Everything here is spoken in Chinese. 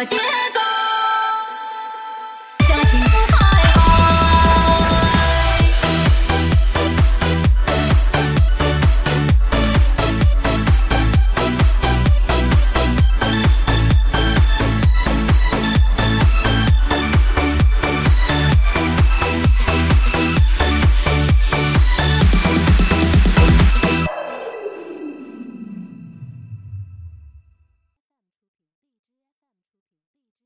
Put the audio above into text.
我见。